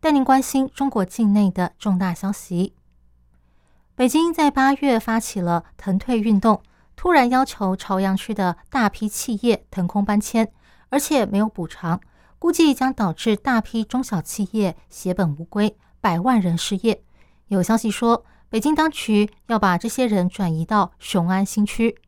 带您关心中国境内的重大消息。北京在八月发起了腾退运动，突然要求朝阳区的大批企业腾空搬迁，而且没有补偿，估计将导致大批中小企业血本无归，百万人失业。有消息说，北京当局要把这些人转移到雄安新区。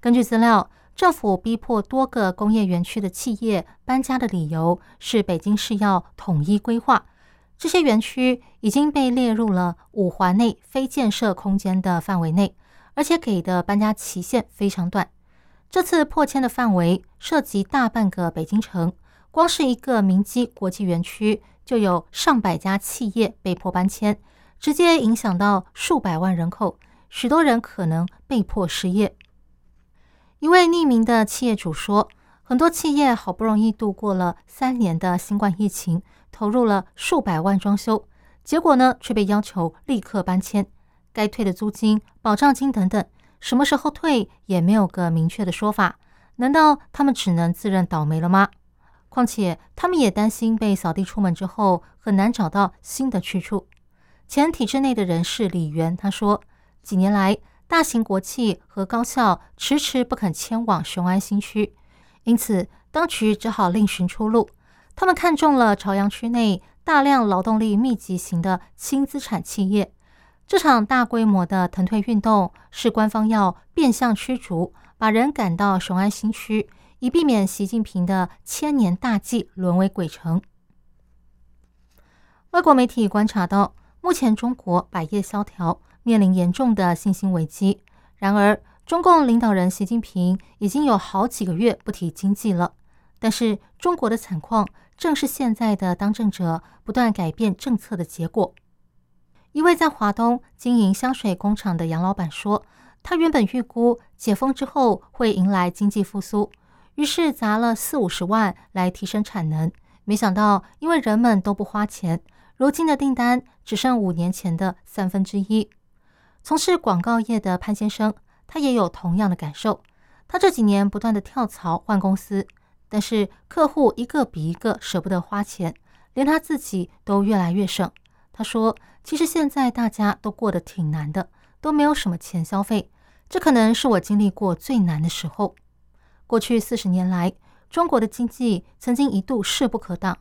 根据资料，政府逼迫多个工业园区的企业搬家的理由是，北京市要统一规划。这些园区已经被列入了五环内非建设空间的范围内，而且给的搬家期限非常短。这次破迁的范围涉及大半个北京城，光是一个明基国际园区就有上百家企业被迫搬迁，直接影响到数百万人口，许多人可能被迫失业。一位匿名的企业主说：“很多企业好不容易度过了三年的新冠疫情。”投入了数百万装修，结果呢却被要求立刻搬迁，该退的租金、保障金等等，什么时候退也没有个明确的说法。难道他们只能自认倒霉了吗？况且他们也担心被扫地出门之后很难找到新的去处。前体制内的人士李元他说，几年来大型国企和高校迟迟不肯迁往雄安新区，因此当局只好另寻出路。他们看中了朝阳区内大量劳动力密集型的轻资产企业。这场大规模的腾退运动是官方要变相驱逐，把人赶到雄安新区，以避免习近平的千年大计沦为鬼城。外国媒体观察到，目前中国百业萧条，面临严重的信心危机。然而，中共领导人习近平已经有好几个月不提经济了。但是，中国的惨况。正是现在的当政者不断改变政策的结果。一位在华东经营香水工厂的杨老板说：“他原本预估解封之后会迎来经济复苏，于是砸了四五十万来提升产能。没想到，因为人们都不花钱，如今的订单只剩五年前的三分之一。”从事广告业的潘先生，他也有同样的感受。他这几年不断的跳槽换公司。但是客户一个比一个舍不得花钱，连他自己都越来越省。他说：“其实现在大家都过得挺难的，都没有什么钱消费。这可能是我经历过最难的时候。过去四十年来，中国的经济曾经一度势不可挡，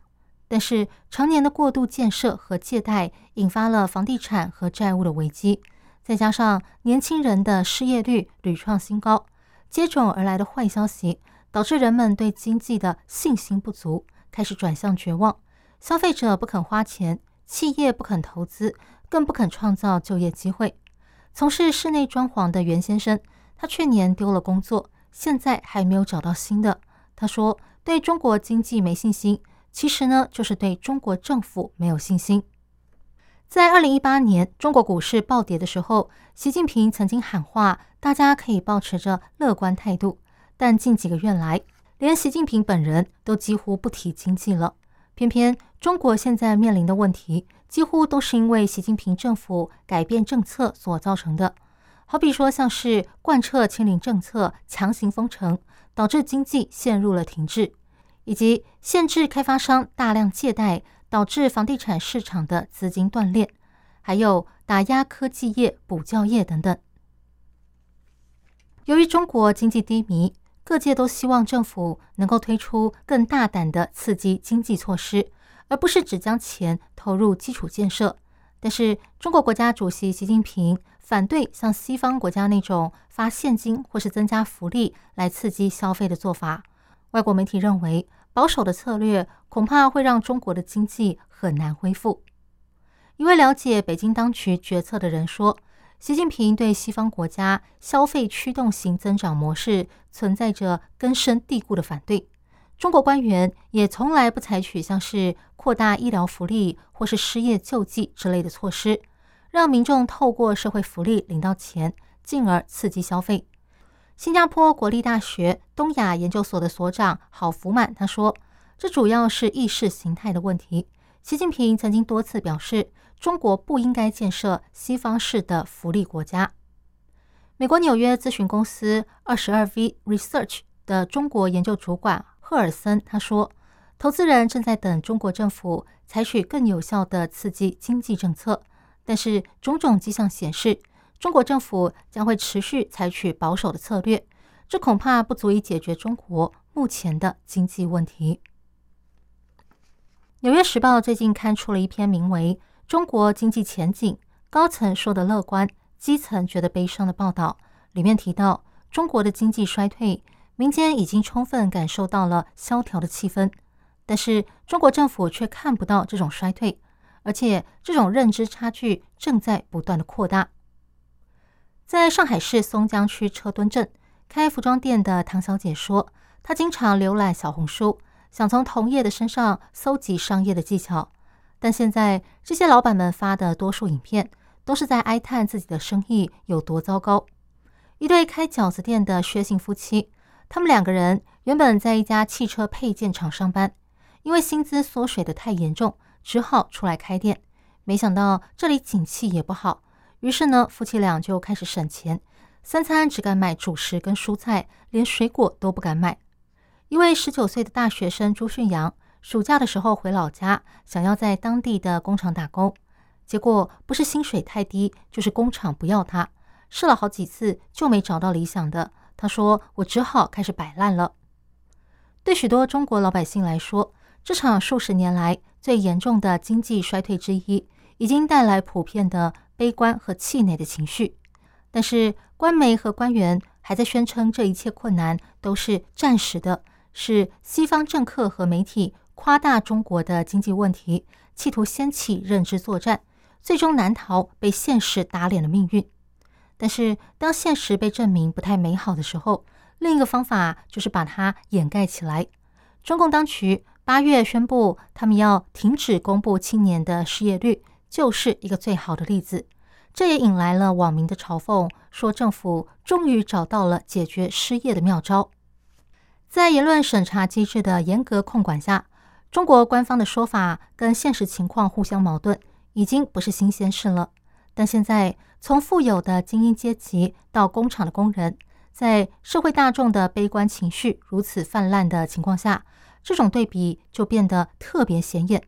但是常年的过度建设和借贷引发了房地产和债务的危机，再加上年轻人的失业率屡创新高，接踵而来的坏消息。”导致人们对经济的信心不足，开始转向绝望。消费者不肯花钱，企业不肯投资，更不肯创造就业机会。从事室内装潢的袁先生，他去年丢了工作，现在还没有找到新的。他说：“对中国经济没信心，其实呢，就是对中国政府没有信心。”在二零一八年中国股市暴跌的时候，习近平曾经喊话，大家可以保持着乐观态度。但近几个月来，连习近平本人都几乎不提经济了。偏偏中国现在面临的问题，几乎都是因为习近平政府改变政策所造成的。好比说，像是贯彻“清零”政策、强行封城，导致经济陷入了停滞；以及限制开发商大量借贷，导致房地产市场的资金断裂；还有打压科技业、补教业等等。由于中国经济低迷。各界都希望政府能够推出更大胆的刺激经济措施，而不是只将钱投入基础建设。但是，中国国家主席习近平反对像西方国家那种发现金或是增加福利来刺激消费的做法。外国媒体认为，保守的策略恐怕会让中国的经济很难恢复。一位了解北京当局决策的人说。习近平对西方国家消费驱动型增长模式存在着根深蒂固的反对。中国官员也从来不采取像是扩大医疗福利或是失业救济之类的措施，让民众透过社会福利领到钱，进而刺激消费。新加坡国立大学东亚研究所的所长郝福满他说：“这主要是意识形态的问题。”习近平曾经多次表示，中国不应该建设西方式的福利国家。美国纽约咨询公司二十二 V Research 的中国研究主管赫尔森他说：“投资人正在等中国政府采取更有效的刺激经济政策，但是种种迹象显示，中国政府将会持续采取保守的策略，这恐怕不足以解决中国目前的经济问题。”纽约时报最近刊出了一篇名为《中国经济前景：高层说的乐观，基层觉得悲伤》的报道，里面提到中国的经济衰退，民间已经充分感受到了萧条的气氛，但是中国政府却看不到这种衰退，而且这种认知差距正在不断的扩大。在上海市松江区车墩镇开服装店的唐小姐说，她经常浏览小红书。想从同业的身上搜集商业的技巧，但现在这些老板们发的多数影片都是在哀叹自己的生意有多糟糕。一对开饺子店的薛姓夫妻，他们两个人原本在一家汽车配件厂上班，因为薪资缩水的太严重，只好出来开店。没想到这里景气也不好，于是呢，夫妻俩就开始省钱，三餐只敢买主食跟蔬菜，连水果都不敢买。一位十九岁的大学生朱训阳，暑假的时候回老家，想要在当地的工厂打工，结果不是薪水太低，就是工厂不要他。试了好几次，就没找到理想的。他说：“我只好开始摆烂了。”对许多中国老百姓来说，这场数十年来最严重的经济衰退之一，已经带来普遍的悲观和气馁的情绪。但是，官媒和官员还在宣称，这一切困难都是暂时的。是西方政客和媒体夸大中国的经济问题，企图掀起认知作战，最终难逃被现实打脸的命运。但是，当现实被证明不太美好的时候，另一个方法就是把它掩盖起来。中共当局八月宣布，他们要停止公布青年的失业率，就是一个最好的例子。这也引来了网民的嘲讽，说政府终于找到了解决失业的妙招。在言论审查机制的严格控管下，中国官方的说法跟现实情况互相矛盾，已经不是新鲜事了。但现在，从富有的精英阶级到工厂的工人，在社会大众的悲观情绪如此泛滥的情况下，这种对比就变得特别显眼。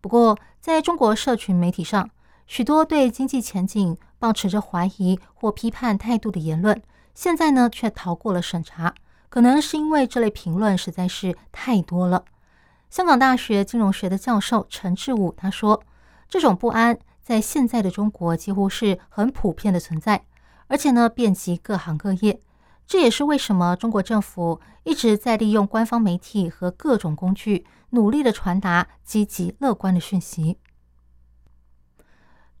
不过，在中国社群媒体上，许多对经济前景抱持着怀疑或批判态度的言论，现在呢却逃过了审查。可能是因为这类评论实在是太多了。香港大学金融学的教授陈志武他说：“这种不安在现在的中国几乎是很普遍的存在，而且呢，遍及各行各业。这也是为什么中国政府一直在利用官方媒体和各种工具，努力的传达积极乐观的讯息。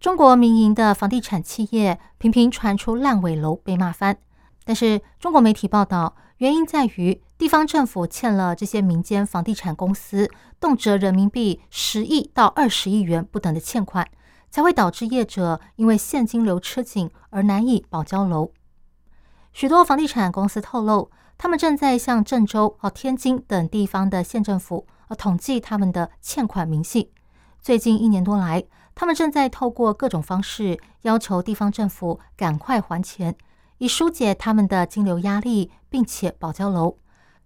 中国民营的房地产企业频频传出烂尾楼被骂翻，但是中国媒体报道。”原因在于地方政府欠了这些民间房地产公司动辄人民币十亿到二十亿元不等的欠款，才会导致业者因为现金流吃紧而难以保交楼。许多房地产公司透露，他们正在向郑州和天津等地方的县政府呃统计他们的欠款明细。最近一年多来，他们正在透过各种方式要求地方政府赶快还钱。以疏解他们的金流压力，并且保交楼。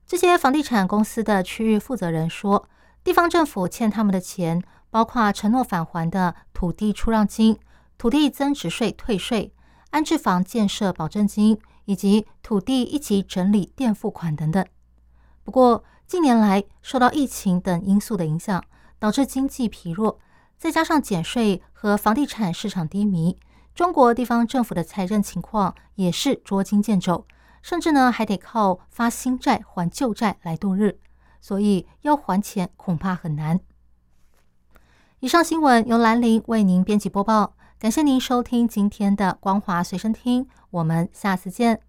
这些房地产公司的区域负责人说，地方政府欠他们的钱，包括承诺返还的土地出让金、土地增值税退税、安置房建设保证金以及土地一级整理垫付款等等。不过，近年来受到疫情等因素的影响，导致经济疲弱，再加上减税和房地产市场低迷。中国地方政府的财政情况也是捉襟见肘，甚至呢还得靠发新债还旧债来度日，所以要还钱恐怕很难。以上新闻由兰陵为您编辑播报，感谢您收听今天的光华随身听，我们下次见。